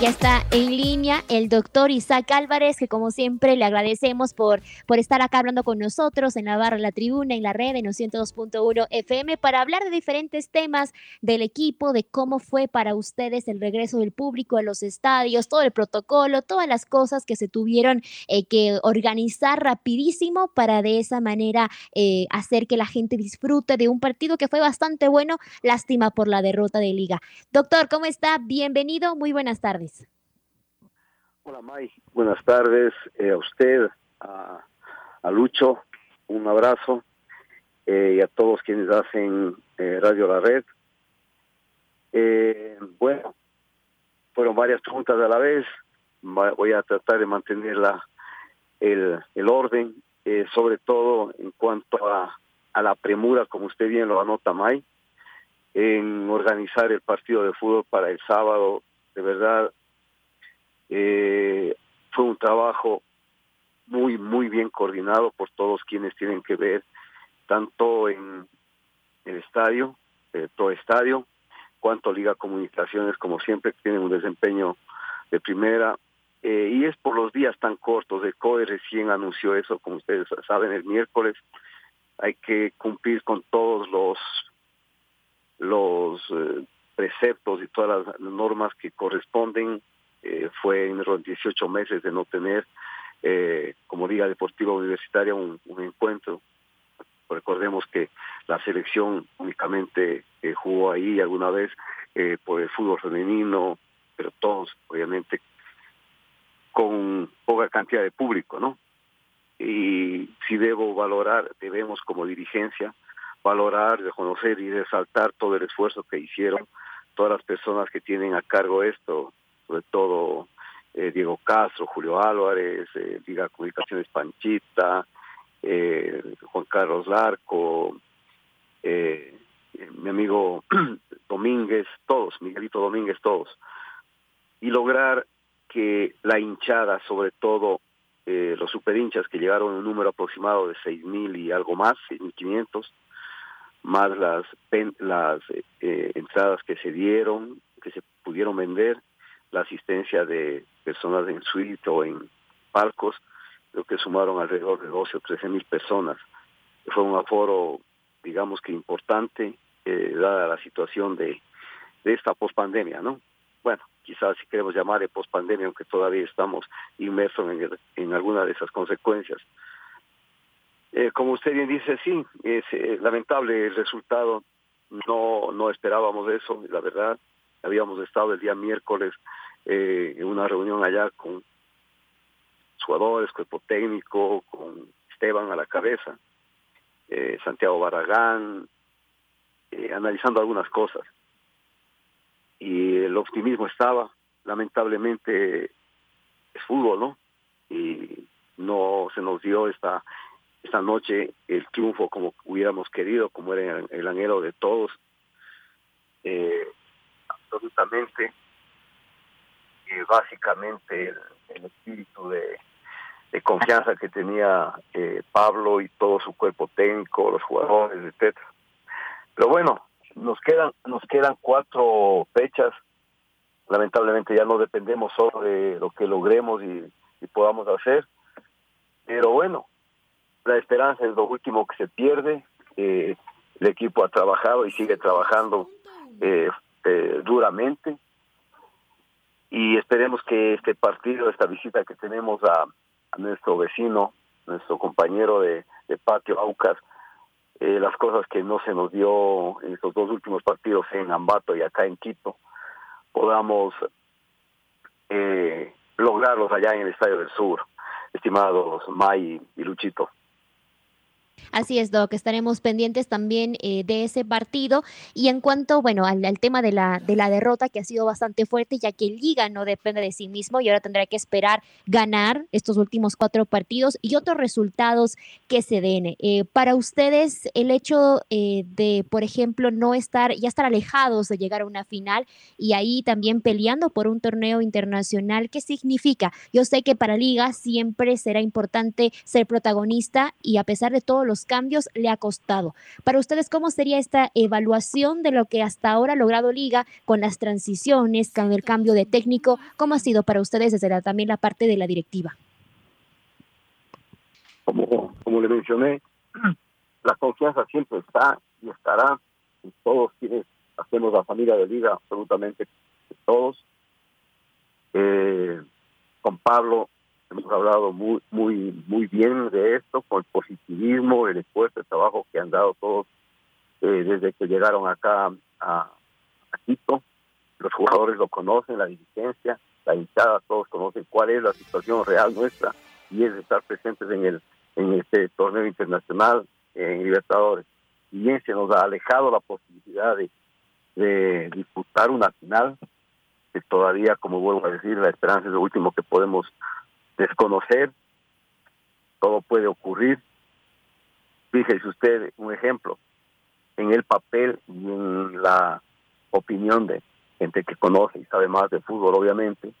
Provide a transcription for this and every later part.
Ya está en línea el doctor Isaac Álvarez, que como siempre le agradecemos por, por estar acá hablando con nosotros en la barra La Tribuna, en la red en 102.1 FM, para hablar de diferentes temas del equipo, de cómo fue para ustedes el regreso del público a los estadios, todo el protocolo, todas las cosas que se tuvieron eh, que organizar rapidísimo para de esa manera eh, hacer que la gente disfrute de un partido que fue bastante bueno, lástima por la derrota de liga. Doctor, ¿cómo está? Bienvenido, muy buenas tardes. Hola May, buenas tardes. Eh, a usted, a, Lucho, un abrazo. Eh, y a todos quienes hacen eh, Radio La Red. bueno, fueron varias preguntas a la vez, voy a tratar de mantener la, el, el orden, sobre todo en cuanto a, a la premura, como usted bien lo anota May, en organizar el partido de fútbol para el sábado, de verdad eh, fue un trabajo muy, muy bien coordinado por todos quienes tienen que ver, tanto en el estadio, eh, todo estadio, cuanto Liga Comunicaciones, como siempre, tienen un desempeño de primera. Eh, y es por los días tan cortos. El COE recién anunció eso, como ustedes saben, el miércoles. Hay que cumplir con todos los los eh, preceptos y todas las normas que corresponden eh, fue en los 18 meses de no tener eh, como Liga Deportiva Universitaria un, encuentro. Recordemos que la selección únicamente eh, jugó ahí alguna vez por el fútbol femenino, pero todos obviamente con poca cantidad de público, ¿no? Y si debo valorar, debemos como dirigencia valorar, reconocer y resaltar todo el esfuerzo que hicieron todas las personas que tienen a cargo esto, sobre todo eh, Diego Castro, Julio Álvarez, eh, Liga Comunicaciones Panchita, eh, Juan Carlos Larco, eh, mi amigo Domínguez, todos, Miguelito Domínguez, todos, y lograr que la hinchada, sobre todo los superhinchas que llegaron a un número aproximado de seis mil y algo más, seis mil quinientos, más las las entradas que se dieron, que se pudieron vender, la asistencia de personas en suite o en palcos, creo que sumaron alrededor de 12 o 13 mil personas. Fue un aforo, digamos que importante, eh, dada la situación de, de esta pospandemia, ¿no? Bueno, quizás si queremos llamar de pospandemia, aunque todavía estamos inmersos en, en alguna de esas consecuencias. Eh, como usted bien dice, sí, es eh, lamentable el resultado. No, no esperábamos eso, la verdad. Habíamos estado el día miércoles eh, en una reunión allá con jugadores, cuerpo técnico, con Esteban a la cabeza, eh, Santiago Barragán, eh, analizando algunas cosas. Y el optimismo estaba, lamentablemente es fútbol, ¿no? Y no se nos dio esta esta noche el triunfo como hubiéramos querido, como era el, anhelo de todos. Eh, absolutamente básicamente el, espíritu de, confianza que tenía eh, Pablo y todo su cuerpo técnico, los jugadores, etcétera. Pero bueno, nos quedan nos quedan cuatro fechas. Lamentablemente ya no dependemos solo de lo que logremos y, podamos hacer. Pero bueno, la esperanza es lo último que se pierde. Eh, el equipo ha trabajado y sigue trabajando eh, duramente y esperemos que este partido, esta visita que tenemos a, nuestro vecino, nuestro compañero de, patio Aucas, eh, las cosas que no se nos dio en estos dos últimos partidos en Ambato y acá en Quito, podamos eh, lograrlos allá en el Estadio del Sur, estimados May y Luchito. Así es, Doc, estaremos pendientes también eh, de ese partido. Y en cuanto, bueno, al, tema de la, de la derrota que ha sido bastante fuerte, ya que Liga no depende de sí mismo y ahora tendrá que esperar ganar estos últimos cuatro partidos y otros resultados que se den. Eh, para ustedes, el hecho eh, de, por ejemplo, no estar, ya estar alejados de llegar a una final y ahí también peleando por un torneo internacional, ¿qué significa? Yo sé que para Liga siempre será importante ser protagonista y a pesar de todos los cambios le ha costado. Para ustedes, ¿cómo sería esta evaluación de lo que hasta ahora ha logrado Liga con las transiciones, con el cambio de técnico? ¿Cómo ha sido para ustedes desde también la parte de la directiva? Como, como le mencioné, la confianza siempre está y estará en todos quienes hacemos la familia de Liga, absolutamente todos. Eh, con Pablo hemos hablado muy muy muy bien de esto, con el positivismo, el esfuerzo, el trabajo que han dado todos eh, desde que llegaron acá a, Quito. Los jugadores lo conocen, la dirigencia, la hinchada, todos conocen cuál es la situación real nuestra y es estar presentes en el en este torneo internacional en Libertadores. Y bien se nos ha alejado la posibilidad de, de disputar una final, que todavía, como vuelvo a decir, la esperanza es lo último que podemos desconocer, todo puede ocurrir. Fíjese usted un ejemplo, en el papel y en la opinión de gente que conoce y sabe más de fútbol, obviamente,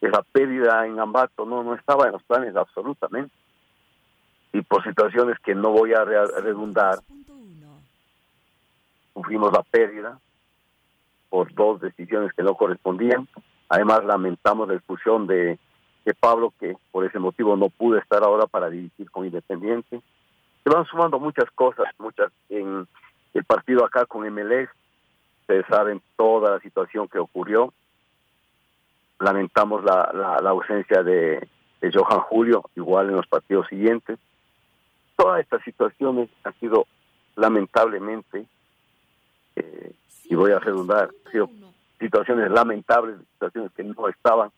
esa pérdida en Ambato no, no estaba en los planes absolutamente. Y por situaciones que no voy a redundar, sufrimos la pérdida por dos decisiones que no correspondían. Además, lamentamos la expulsión de Pablo, que por ese motivo no pudo estar ahora para dirigir con Independiente. Se van sumando muchas cosas, muchas en el partido acá con MLS. Ustedes saben toda la situación que ocurrió. Lamentamos la, ausencia de, Johan Julio, igual en los partidos siguientes. Todas estas situaciones han sido lamentablemente, eh, y voy a redundar, sido situaciones lamentables, situaciones que no estaban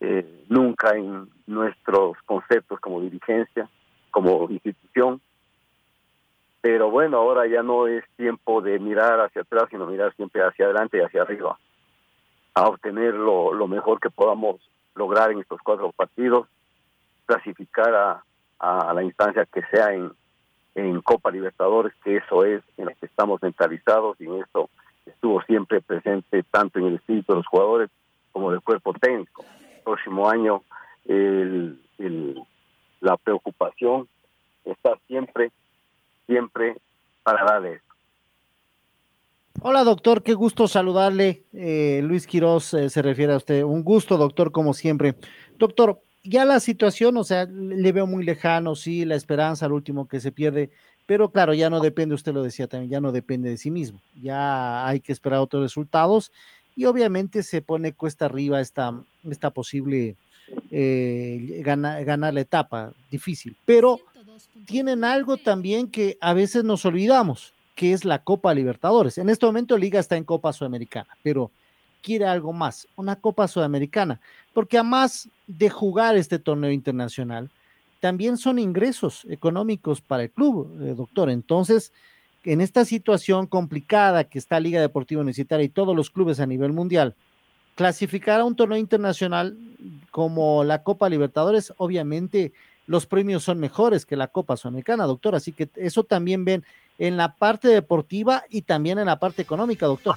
eh, nunca en nuestros conceptos como dirigencia, como institución. Pero bueno, ahora ya no es tiempo de mirar hacia atrás, sino mirar siempre hacia adelante y hacia arriba, a obtener lo, mejor que podamos lograr en estos cuatro partidos, clasificar a, la instancia que sea en, Copa Libertadores, que eso es en lo que estamos mentalizados y en esto estuvo siempre presente tanto en el espíritu de los jugadores como del cuerpo técnico próximo año el, la preocupación está siempre, siempre para esto. Hola doctor, qué gusto saludarle. Eh, Luis Quiroz eh, se refiere a usted. Un gusto, doctor, como siempre. Doctor, ya la situación, o sea, le veo muy lejano, sí, la esperanza, al último que se pierde, pero claro, ya no depende, usted lo decía también, ya no depende de sí mismo. Ya hay que esperar otros resultados y obviamente se pone cuesta arriba esta, esta posible eh, ganar la etapa, difícil. Pero tienen algo también que a veces nos olvidamos, que es la Copa Libertadores. En este momento Liga está en Copa Sudamericana, pero quiere algo más, una Copa Sudamericana, porque además de jugar este torneo internacional, también son ingresos económicos para el club, eh, doctor. Entonces, en esta situación complicada que está Liga Deportiva Universitaria y todos los clubes a nivel mundial, clasificar a un torneo internacional como la Copa Libertadores, obviamente los premios son mejores que la Copa Sudamericana, doctor. Así que eso también ven en la parte deportiva y también en la parte económica, doctor.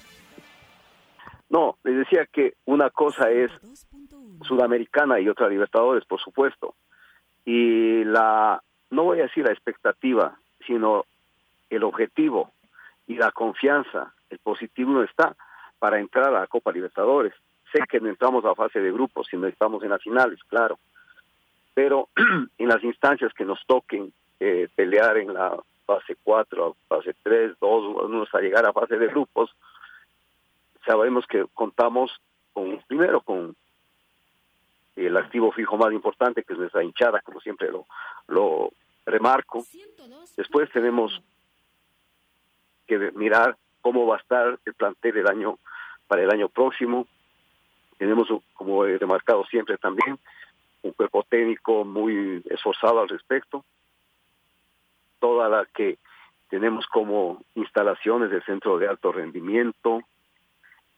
No, les decía que una cosa es Sudamericana y otra Libertadores, por supuesto. Y la, no voy a decir la expectativa, sino el objetivo y la confianza, el positivo no está para entrar a la Copa Libertadores. Sé que no entramos a fase de grupos, sino estamos en las finales, claro. Pero en las instancias que nos toquen eh, pelear en la fase 4, fase 3, 2, a llegar a fase de grupos, sabemos que contamos con, primero, con el activo fijo más importante, que es nuestra hinchada, como siempre lo, lo remarco. Después tenemos que mirar cómo va a estar el plantel el año para el año próximo. Tenemos, como he remarcado siempre también, un cuerpo técnico muy esforzado al respecto. Toda la que tenemos como instalaciones del centro de alto rendimiento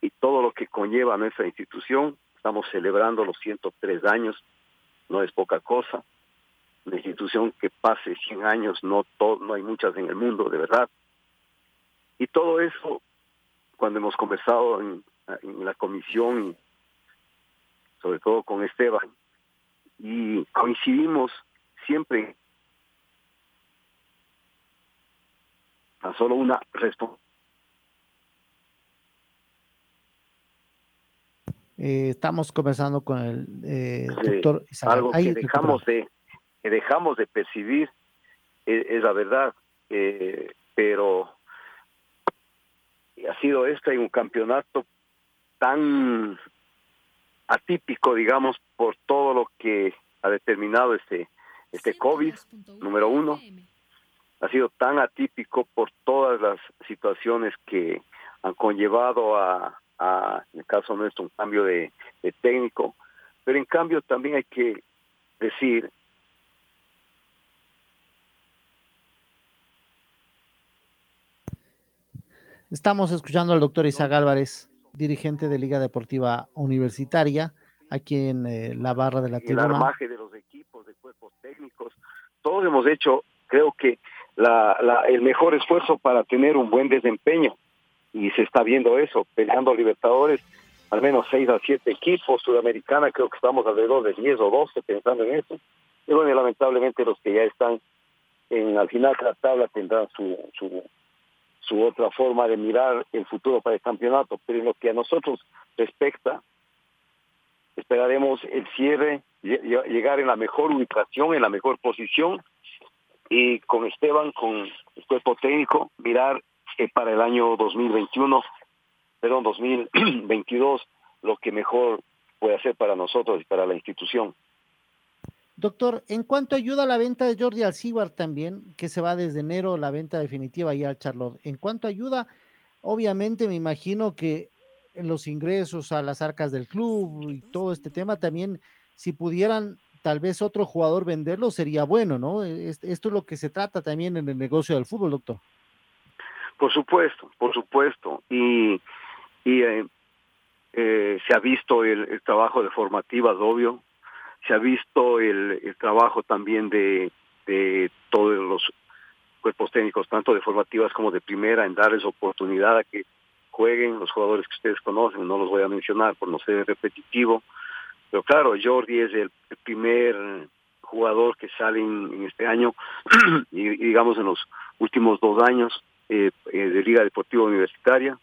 y todo lo que conlleva nuestra institución. Estamos celebrando los 103 años, no es poca cosa. Una institución que pase 100 años, no, no hay muchas en el mundo, de verdad. Y todo eso, cuando hemos conversado en, en la comisión, sobre todo con Esteban, y coincidimos siempre tan solo una respuesta. Eh, estamos conversando con el eh, doctor Algo que dejamos de, que dejamos de percibir es, es la verdad, eh, pero ha sido este un campeonato tan atípico, digamos, por todo lo que ha determinado este este COVID, número uno, ha sido tan atípico por todas las situaciones que han conllevado a, a en el caso nuestro, un cambio de, de técnico, pero en cambio también hay que decir Estamos escuchando al doctor Isaac Álvarez, dirigente de Liga Deportiva Universitaria, aquí en eh, la barra de la tribuna. El armaje de los equipos, de cuerpos técnicos, todos hemos hecho, creo que la, la, el mejor esfuerzo para tener un buen desempeño. Y se está viendo eso, peleando Libertadores, al menos 6 a 7 equipos, Sudamericana creo que estamos alrededor de 10 o 12 pensando en eso, y bueno, lamentablemente los que ya están en al final de la tabla tendrán su, su, su otra forma de mirar el futuro para el campeonato, pero en lo que a nosotros respecta, esperaremos el cierre, llegar en la mejor ubicación, en la mejor posición, y con Esteban, con el cuerpo técnico, mirar que para el año 2021, perdón, 2022, lo que mejor puede hacer para nosotros y para la institución. Doctor, en cuanto ayuda a la venta de Jordi Alcibar también, que se va desde enero la venta definitiva ya al Charlotte, en cuanto ayuda, obviamente me imagino que en los ingresos a las arcas del club y todo este tema también, si pudieran tal vez otro jugador venderlo, sería bueno, ¿no? Esto es lo que se trata también en el negocio del fútbol, doctor. Por supuesto, por supuesto. Y, eh, eh, se ha visto el, el, trabajo de formativas, obvio, se ha visto el, trabajo también de, de todos los cuerpos técnicos, tanto de formativas como de primera, en darles oportunidad a que jueguen. Los jugadores que ustedes conocen, no los voy a mencionar por no ser repetitivo, pero claro, Jordi es el, primer jugador que sale en, este año y, y, digamos en los últimos dos años eh, eh, de Liga Deportiva Universitaria,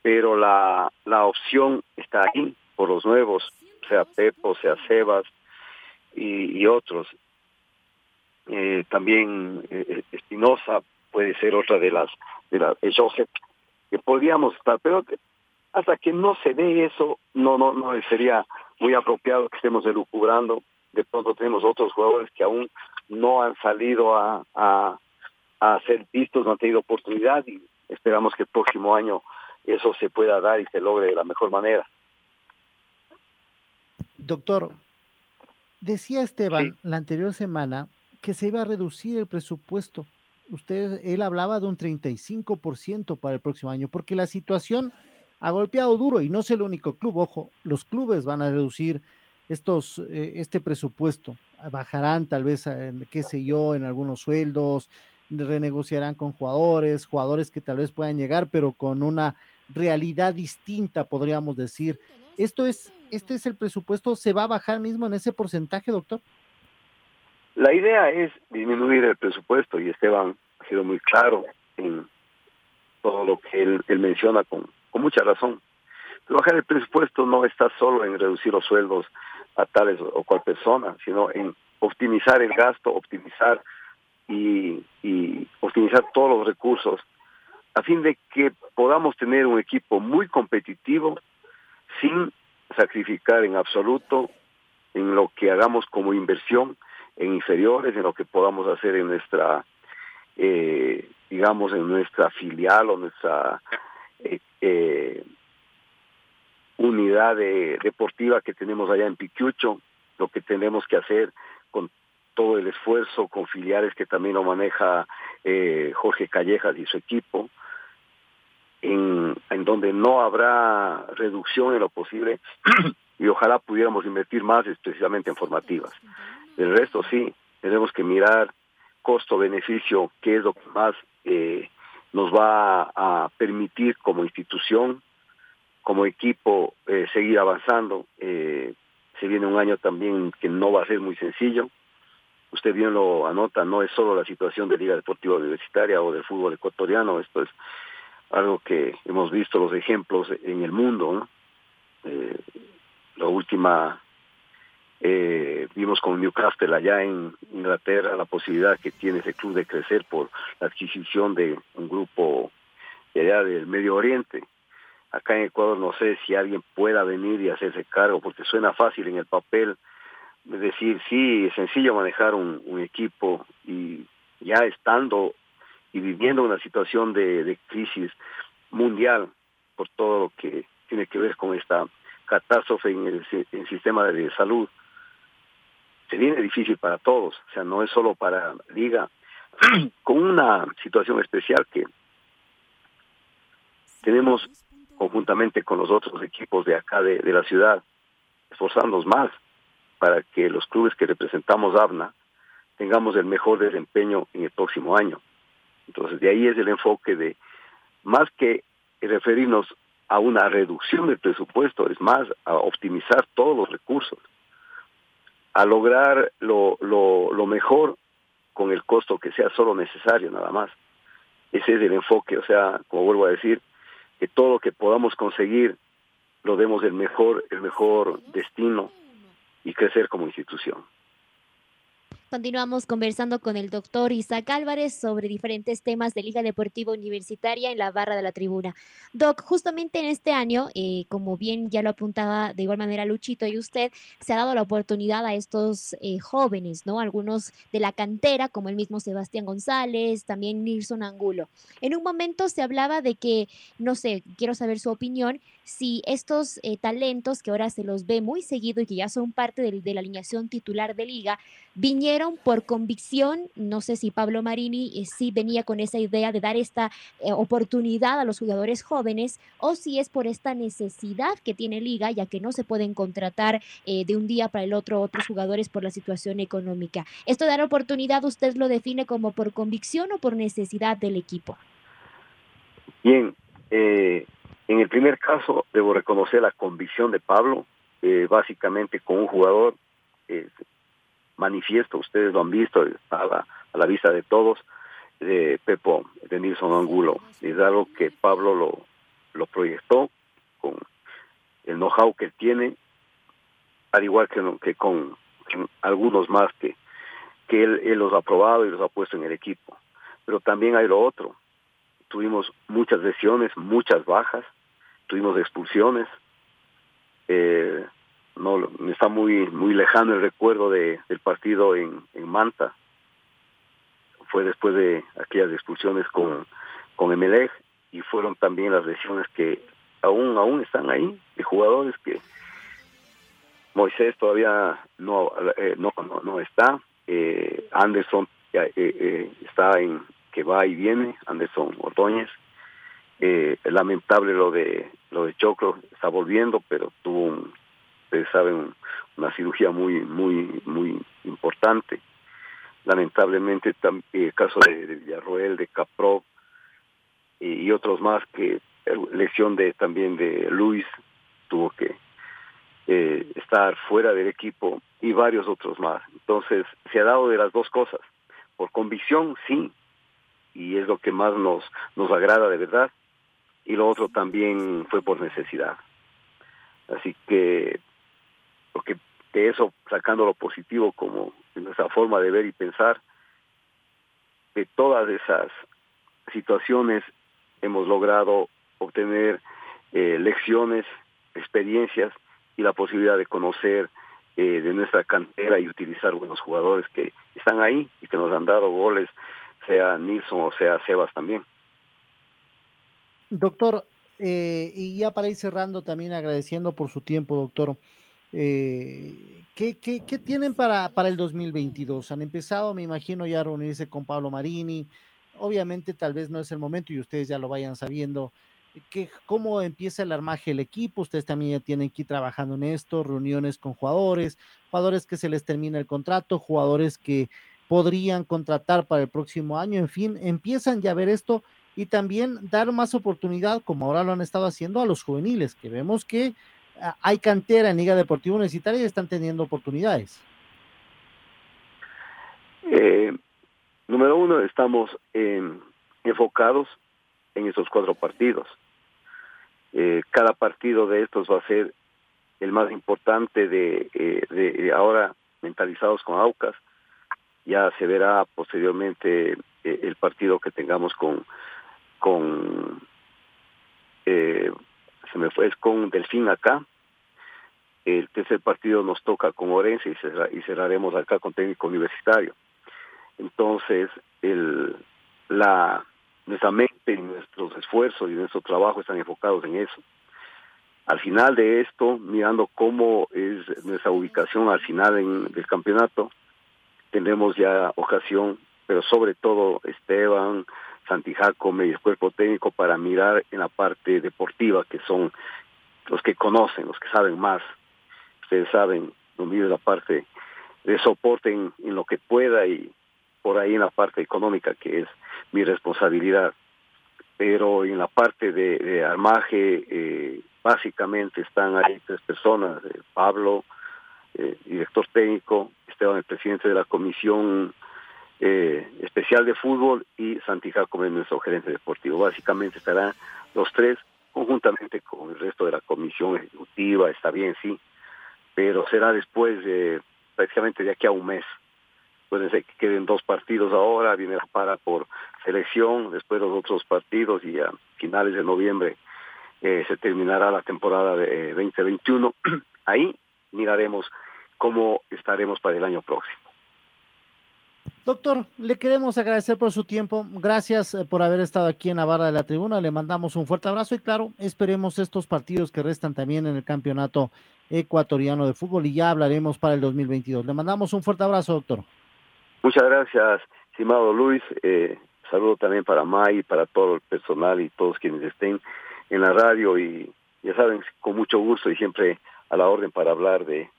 pero la, la opción está ahí por los nuevos, sea Pepo, sea Sebas, y, y otros. Eh, también eh, Espinosa puede ser otra de las, de las Joseph, que podríamos estar, pero hasta que no se dé eso, no, no, no sería muy apropiado que estemos elucubrando. De pronto tenemos otros jugadores que aún no han salido a, a, a ser vistos, no han tenido oportunidad y esperamos que el próximo año eso se pueda dar y se logre de la mejor manera. Doctor, Decía Esteban sí. la anterior semana que se iba a reducir el presupuesto. Usted, él hablaba de un 35% para el próximo año, porque la situación ha golpeado duro y no es el único club. Ojo, los clubes van a reducir estos, eh, este presupuesto. Bajarán tal vez, en, qué sé yo, en algunos sueldos, renegociarán con jugadores, jugadores que tal vez puedan llegar, pero con una realidad distinta, podríamos decir. Esto es, este es el presupuesto, ¿se va a bajar mismo en ese porcentaje, doctor? La idea es disminuir el presupuesto y Esteban ha sido muy claro en todo lo que él, menciona con, con mucha razón. Pero bajar el presupuesto no está solo en reducir los sueldos a tales o cual persona, sino en optimizar el gasto, optimizar y, y optimizar todos los recursos a fin de que podamos tener un equipo muy competitivo sin sacrificar en absoluto en lo que hagamos como inversión en inferiores, en lo que podamos hacer en nuestra, eh, digamos, en nuestra filial o nuestra, eh, eh, unidad deportiva que tenemos allá en Piquiucho, lo que tenemos que hacer con todo el esfuerzo con filiales que también lo maneja eh, Jorge Callejas y su equipo, en, donde no habrá reducción en lo posible y ojalá pudiéramos invertir más especialmente en formativas. El resto sí, tenemos que mirar costo-beneficio, qué es lo que más eh, nos va a permitir como institución, como equipo, eh, seguir avanzando. Eh, se viene un año también que no va a ser muy sencillo. Usted bien lo anota, no es solo la situación de Liga Deportiva Universitaria o del fútbol ecuatoriano, esto es algo que hemos visto los ejemplos en el mundo. la última eh, vimos con Newcastle allá en Inglaterra la posibilidad que tiene ese club de crecer por la adquisición de un grupo de allá del Medio Oriente. Acá en Ecuador no sé si alguien pueda venir y hacerse cargo, porque suena fácil en el papel decir, sí, es sencillo manejar un, equipo y ya estando y viviendo una situación de, crisis mundial por todo lo que tiene que ver con esta catástrofe en el sistema de salud se viene difícil para todos, o sea, no es solo para Liga, con una situación especial que tenemos conjuntamente con los otros equipos de acá de, la ciudad, esforzándonos más para que los clubes que representamos ABNA tengamos el mejor desempeño en el próximo año. Entonces, de ahí es el enfoque de, más que referirnos a una reducción del presupuesto, es más, a optimizar todos los recursos a lograr lo, lo, mejor con el costo que sea solo necesario nada más. Ese es el enfoque, o sea, como vuelvo a decir, que todo lo que podamos conseguir lo demos el mejor, el mejor destino y crecer como institución. Continuamos conversando con el doctor Isaac Álvarez sobre diferentes temas de Liga Deportiva Universitaria en la barra de la tribuna. Doc, justamente en este año, eh, como bien ya lo apuntaba de igual manera Luchito y usted, se ha dado la oportunidad a estos eh, jóvenes, ¿no? Algunos de la cantera, como el mismo Sebastián González, también Nilson Angulo. En un momento se hablaba de que, no sé, quiero saber su opinión, si estos eh, talentos que ahora se los ve muy seguido y que ya son parte de, la alineación titular de liga, vinieron por convicción, no sé si Pablo Marini eh, sí venía con esa idea de dar esta eh, oportunidad a los jugadores jóvenes o si es por esta necesidad que tiene Liga, ya que no se pueden contratar eh, de un día para el otro otros jugadores por la situación económica. ¿Esto de dar oportunidad usted lo define como por convicción o por necesidad del equipo? Bien, en el primer caso debo reconocer la convicción de Pablo, básicamente con un jugador manifiesto, ustedes lo han visto a la, a la vista de todos, de Pepo, de Nilson Angulo. Es algo que Pablo lo, proyectó con el know-how que tiene, al igual que, con, algunos más que, él los ha probado y los ha puesto en el equipo. Pero también hay lo otro. Tuvimos muchas lesiones, muchas bajas, tuvimos expulsiones, eh, no está muy muy lejano el recuerdo de, del partido en, en Manta. Fue después de aquellas expulsiones con con Emelec y fueron también las lesiones que aún aún están ahí de jugadores que Moisés todavía no eh, no, no, está eh, Anderson eh, está en que va y viene Anderson Ordóñez lamentable lo de lo de Choclo está volviendo pero tuvo un ustedes saben, una cirugía muy, muy, muy importante. Lamentablemente, el eh, caso de, Villarroel, de Capró y, otros más que eh, lesión de también de Luis tuvo que eh, estar fuera del equipo y varios otros más. Entonces, se ha dado de las dos cosas. Por convicción, sí, y es lo que más nos, nos agrada de verdad, y lo otro también fue por necesidad. Así que porque de eso, sacando lo positivo como en nuestra forma de ver y pensar, de todas esas situaciones hemos logrado obtener eh, lecciones, experiencias y la posibilidad de conocer eh, de nuestra cantera y utilizar buenos jugadores que están ahí y que nos han dado goles, sea Nilsson o sea Sebas también. Doctor, eh, y ya para ir cerrando también agradeciendo por su tiempo, doctor. Eh, ¿qué, qué, qué, tienen para, para el 2022? Han empezado, me imagino, ya a reunirse con Pablo Marini. Obviamente tal vez no es el momento y ustedes ya lo vayan sabiendo. Que, ¿Cómo empieza el armaje del equipo? Ustedes también ya tienen que ir trabajando en esto, reuniones con jugadores, jugadores que se les termina el contrato, jugadores que podrían contratar para el próximo año, en fin, empiezan ya a ver esto y también dar más oportunidad, como ahora lo han estado haciendo, a los juveniles, que vemos que ah, hay cantera en Liga Deportiva Universitaria y están teniendo oportunidades. Eh, número uno, estamos enfocados en esos cuatro partidos. Eh, cada partido de estos va a ser el más importante de, eh, de ahora mentalizados con Aucas. Ya se verá posteriormente el partido que tengamos con, con eh, se me fue es con Delfín acá. El tercer partido nos toca con Orense y, y cerraremos acá con técnico universitario. Entonces el la nuestra mente y nuestros esfuerzos y nuestro trabajo están enfocados en eso. Al final de esto mirando cómo es nuestra ubicación al final del campeonato tendremos ya ocasión pero sobre todo Esteban Santijaco, medio cuerpo técnico para mirar en la parte deportiva, que son los que conocen, los que saben más. Ustedes saben, no miro la parte de soporte en, lo que pueda y por ahí en la parte económica, que es mi responsabilidad. Pero en la parte de, armaje, eh, básicamente están ahí tres personas, eh, Pablo, eh, director técnico, Esteban, el presidente de la comisión eh, especial de fútbol y Santi como nuestro gerente deportivo. Básicamente estarán los tres conjuntamente con el resto de la comisión ejecutiva, está bien, sí, pero será después de prácticamente de aquí a un mes. Puede ser que queden dos partidos ahora, viene la para por selección, después los otros partidos y a finales de noviembre eh, se terminará la temporada de 2021. Ahí miraremos cómo estaremos para el año próximo. Doctor, le queremos agradecer por su tiempo. Gracias eh, por haber estado aquí en la barra de la tribuna. Le mandamos un fuerte abrazo y claro, esperemos estos partidos que restan también en el campeonato ecuatoriano de fútbol y ya hablaremos para el 2022. Le mandamos un fuerte abrazo, doctor. Muchas gracias, estimado Luis. Eh, saludo también para May, para todo el personal y todos quienes estén en la radio y ya saben, con mucho gusto y siempre a la orden para hablar de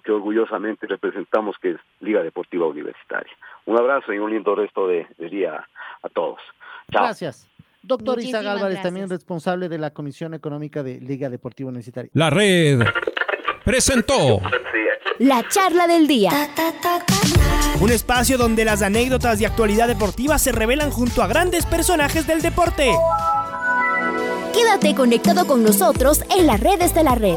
lo que orgullosamente representamos que es Liga Deportiva Universitaria. Un abrazo y un lindo resto de, día a todos. Gracias. Doctor Isaac Álvarez, también responsable de la Comisión Económica de Liga Deportiva Universitaria. La red presentó la charla del día. Un espacio donde las anécdotas de actualidad deportiva se revelan junto a grandes personajes del deporte. Quédate conectado con nosotros en las redes de la red.